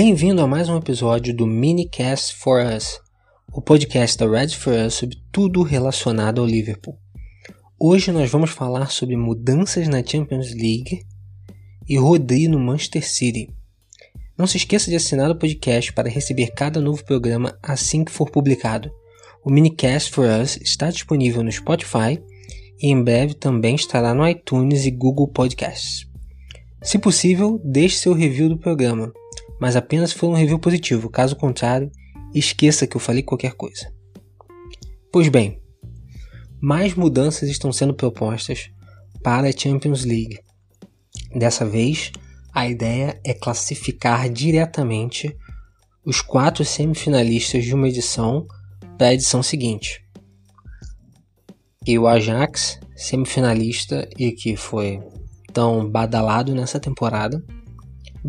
Bem-vindo a mais um episódio do Minicast for Us, o podcast da Red for Us sobre tudo relacionado ao Liverpool. Hoje nós vamos falar sobre mudanças na Champions League e Rodri no Manchester City. Não se esqueça de assinar o podcast para receber cada novo programa assim que for publicado. O Minicast for Us está disponível no Spotify e em breve também estará no iTunes e Google Podcasts. Se possível, deixe seu review do programa mas apenas foi um review positivo, caso contrário, esqueça que eu falei qualquer coisa. Pois bem, mais mudanças estão sendo propostas para a Champions League. Dessa vez, a ideia é classificar diretamente os quatro semifinalistas de uma edição para a edição seguinte. E o Ajax, semifinalista e que foi tão badalado nessa temporada,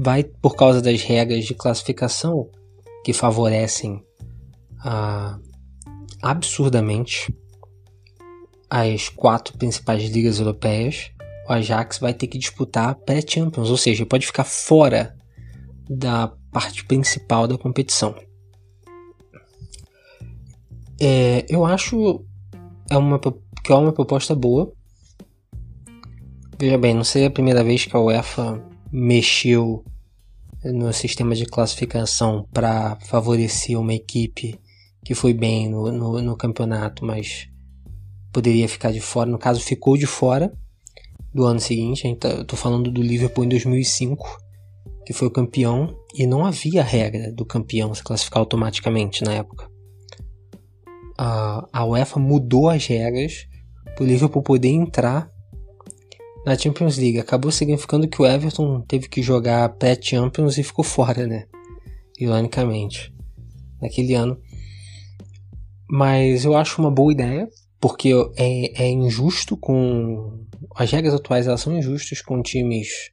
vai por causa das regras de classificação que favorecem ah, absurdamente as quatro principais ligas europeias, o Ajax vai ter que disputar pré-Champions, ou seja, pode ficar fora da parte principal da competição. É, eu acho é uma, que é uma proposta boa. Veja bem, não seria a primeira vez que a UEFA mexeu no sistema de classificação para favorecer uma equipe que foi bem no, no, no, campeonato, mas poderia ficar de fora. No caso, ficou de fora do ano seguinte. Estou tá, falando do Liverpool em 2005, que foi o campeão, e não havia regra do campeão se classificar automaticamente na época. A, a UEFA mudou as regras para o Liverpool poder entrar na Champions League. Acabou significando que o Everton teve que jogar pré-Champions e ficou fora, né? Ironicamente, naquele ano. Mas eu acho uma boa ideia, porque é, é injusto com. As regras atuais elas são injustas com times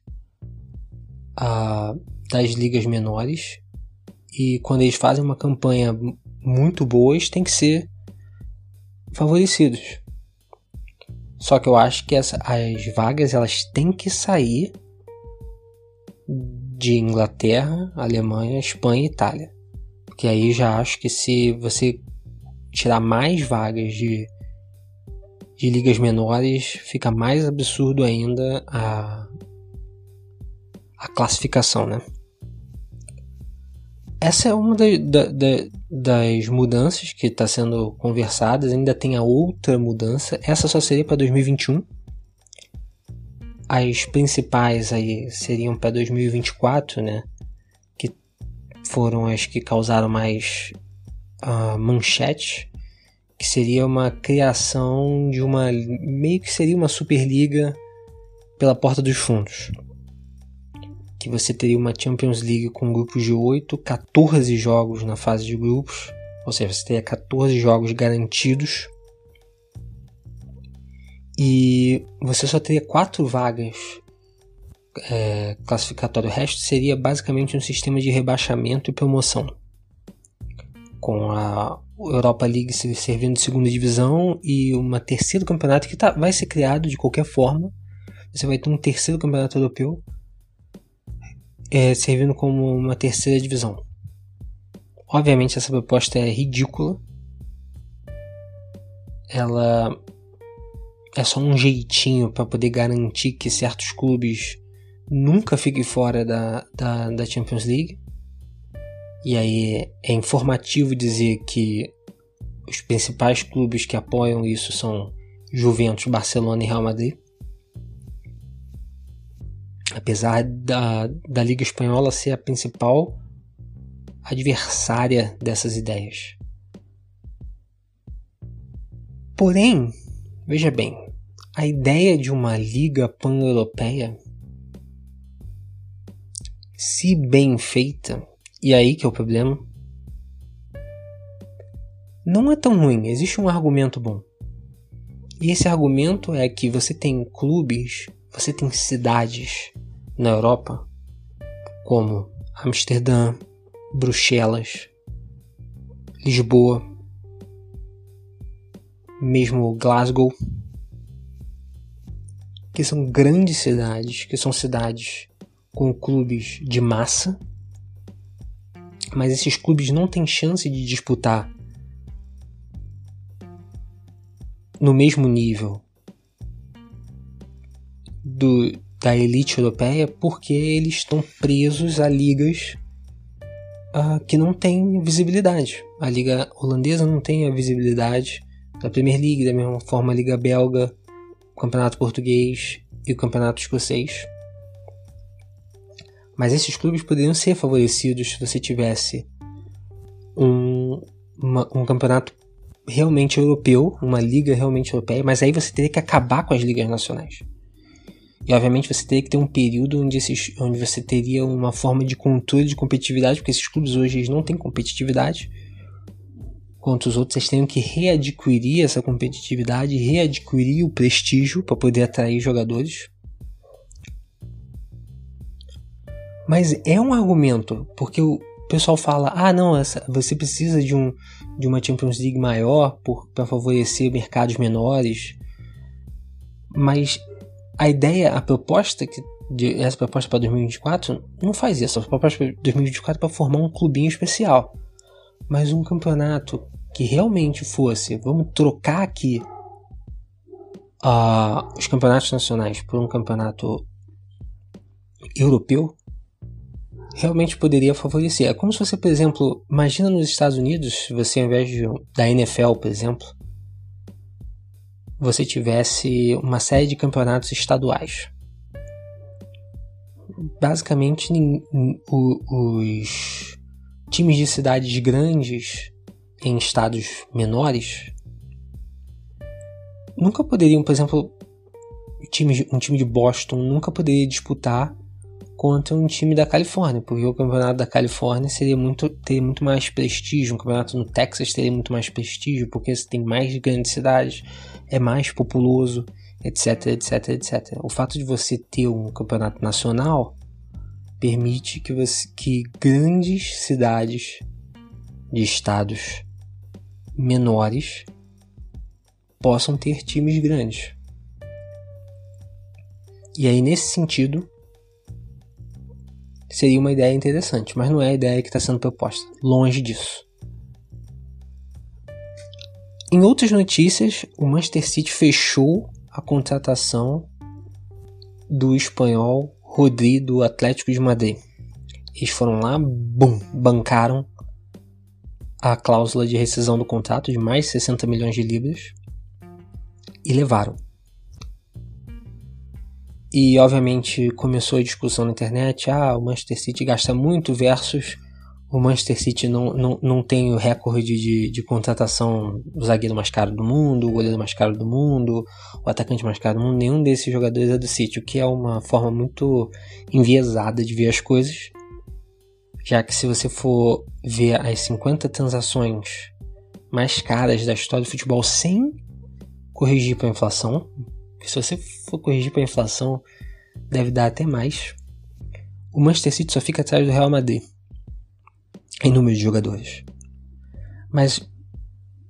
uh, das ligas menores. E quando eles fazem uma campanha muito boa, eles têm que ser favorecidos. Só que eu acho que as, as vagas elas têm que sair de Inglaterra, Alemanha, Espanha e Itália. Porque aí já acho que se você tirar mais vagas de, de ligas menores, fica mais absurdo ainda a, a classificação, né? Essa é uma da, da, da, das mudanças que está sendo conversadas. Ainda tem a outra mudança. Essa só seria para 2021. As principais aí seriam para 2024, né? Que foram as que causaram mais uh, manchete. Que seria uma criação de uma. meio que seria uma Superliga pela porta dos fundos que você teria uma Champions League com grupos de 8, 14 jogos na fase de grupos, ou seja, você teria 14 jogos garantidos. E você só teria 4 vagas é, classificatórias. O resto seria basicamente um sistema de rebaixamento e promoção. Com a Europa League servindo de segunda divisão e uma terceiro campeonato que tá, vai ser criado de qualquer forma. Você vai ter um terceiro campeonato europeu é, servindo como uma terceira divisão. Obviamente essa proposta é ridícula. Ela é só um jeitinho para poder garantir que certos clubes nunca fiquem fora da, da, da Champions League. E aí é informativo dizer que os principais clubes que apoiam isso são Juventus, Barcelona e Real Madrid apesar da, da Liga Espanhola ser a principal adversária dessas ideias. Porém, veja bem, a ideia de uma liga pan-europeia, se bem feita, e aí que é o problema, não é tão ruim, existe um argumento bom. E esse argumento é que você tem clubes, você tem cidades na Europa, como Amsterdã, Bruxelas, Lisboa, mesmo Glasgow, que são grandes cidades, que são cidades com clubes de massa, mas esses clubes não têm chance de disputar no mesmo nível do, da elite europeia porque eles estão presos a ligas uh, que não têm visibilidade. A liga holandesa não tem a visibilidade da Premier League, da mesma forma a liga belga, o campeonato português e o campeonato escocês. Mas esses clubes poderiam ser favorecidos se você tivesse um, uma, um campeonato realmente europeu, uma liga realmente europeia, mas aí você teria que acabar com as ligas nacionais. E obviamente você teria que ter um período onde, esses, onde você teria uma forma de controle de competitividade, porque esses clubes hoje eles não têm competitividade. Quanto os outros, eles têm que readquirir essa competitividade, readquirir o prestígio para poder atrair jogadores. Mas é um argumento, porque o pessoal fala: ah, não, essa, você precisa de, um, de uma Champions League maior para favorecer mercados menores. Mas a ideia, a proposta que de, essa proposta para 2024 não faz isso. A proposta para 2024 é para formar um clubinho especial. Mas um campeonato que realmente fosse, vamos trocar aqui uh, os campeonatos nacionais por um campeonato europeu, realmente poderia favorecer. É como se você, por exemplo, imagina nos Estados Unidos, se você ao invés de, da NFL, por exemplo, você tivesse uma série de campeonatos estaduais. Basicamente, os times de cidades grandes em estados menores nunca poderiam, por exemplo, um time de Boston nunca poderia disputar contra um time da Califórnia, porque o campeonato da Califórnia seria muito, teria muito mais prestígio, um campeonato no Texas teria muito mais prestígio, porque você tem mais grandes cidades, é mais populoso, etc, etc, etc. O fato de você ter um campeonato nacional permite que, você, que grandes cidades de estados menores possam ter times grandes. E aí, nesse sentido, seria uma ideia interessante, mas não é a ideia que está sendo proposta. Longe disso. Em outras notícias, o Manchester City fechou a contratação do espanhol Rodri do Atlético de Madrid. Eles foram lá, bum, bancaram a cláusula de rescisão do contrato de mais 60 milhões de libras e levaram. E obviamente começou a discussão na internet: ah, o Manchester City gasta muito versus o Manchester City não, não, não tem o recorde de, de contratação do zagueiro mais caro do mundo, o goleiro mais caro do mundo, o atacante mais caro do mundo. Nenhum desses jogadores é do City, o que é uma forma muito enviesada de ver as coisas. Já que se você for ver as 50 transações mais caras da história do futebol sem corrigir para a inflação, se você for corrigir para inflação, deve dar até mais. O Manchester City só fica atrás do Real Madrid em número de jogadores. Mas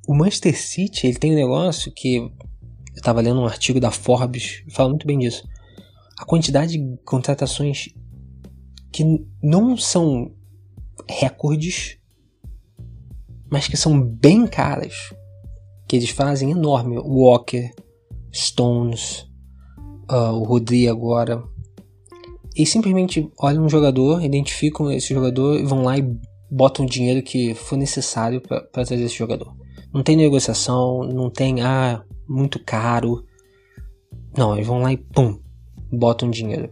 o Manchester City ele tem um negócio que eu estava lendo um artigo da Forbes fala muito bem disso. A quantidade de contratações que não são recordes, mas que são bem caras, que eles fazem enorme. Walker, Stones, uh, o Rodri agora. E simplesmente olham um jogador, identificam esse jogador e vão lá e botam o dinheiro que for necessário para trazer esse jogador. Não tem negociação, não tem, ah, muito caro. Não, eles vão lá e pum, botam dinheiro.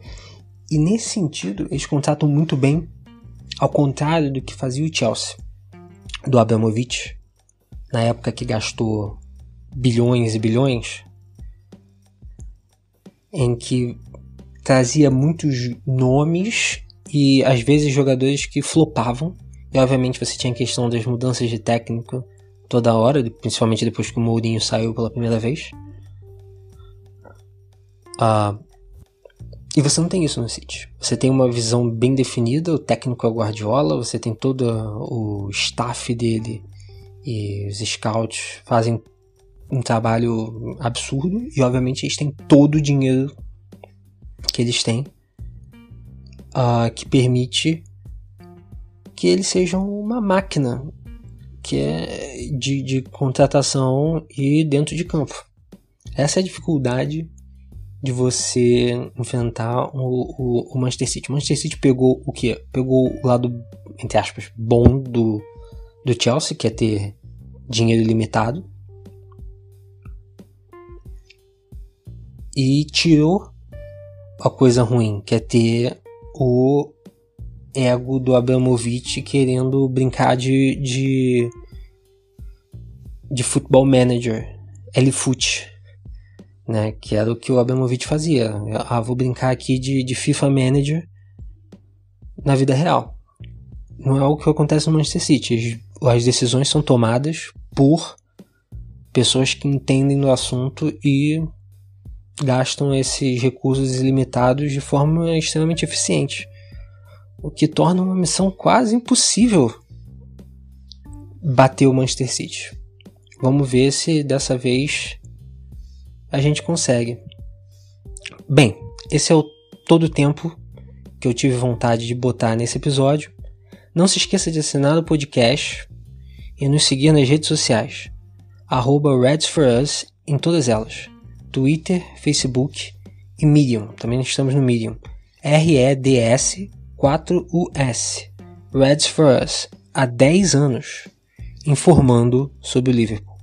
E nesse sentido, eles contratam muito bem, ao contrário do que fazia o Chelsea, do Abramovich, na época que gastou bilhões e bilhões em que trazia muitos nomes e às vezes jogadores que flopavam. E obviamente você tinha a questão das mudanças de técnico toda hora, principalmente depois que o Mourinho saiu pela primeira vez. Uh, e você não tem isso no City. Você tem uma visão bem definida, o técnico é o Guardiola, você tem todo o staff dele e os scouts fazem um trabalho absurdo e obviamente eles têm todo o dinheiro que eles têm uh, que permite que eles sejam uma máquina que é de, de contratação e dentro de campo. Essa é a dificuldade de você enfrentar o, o, o, Manchester City. O Manchester City pegou o que? Pegou o lado, entre aspas, bom do, do Chelsea, que é ter dinheiro ilimitado. E tirou a coisa ruim, que é ter o ego do Abramovich querendo brincar de, de, de futebol manager, L-Foot, né? Que era o que o Abramovich fazia. Ah, vou brincar aqui de, de FIFA Manager na vida real. Não é o que acontece no Manchester City. As, as decisões são tomadas por pessoas que entendem do assunto e gastam esses recursos ilimitados de forma extremamente eficiente, o que torna uma missão quase impossível bater o Manchester City. Vamos ver se dessa vez a gente consegue. Bem, esse é o todo o tempo que eu tive vontade de botar nesse episódio. Não se esqueça de assinar o podcast e nos seguir nas redes sociais, arroba Reds em todas elas. Twitter, Facebook e Medium. Também estamos no Medium. R-E-D-S 4US. Reds for Us. Há 10 anos informando sobre o Liverpool.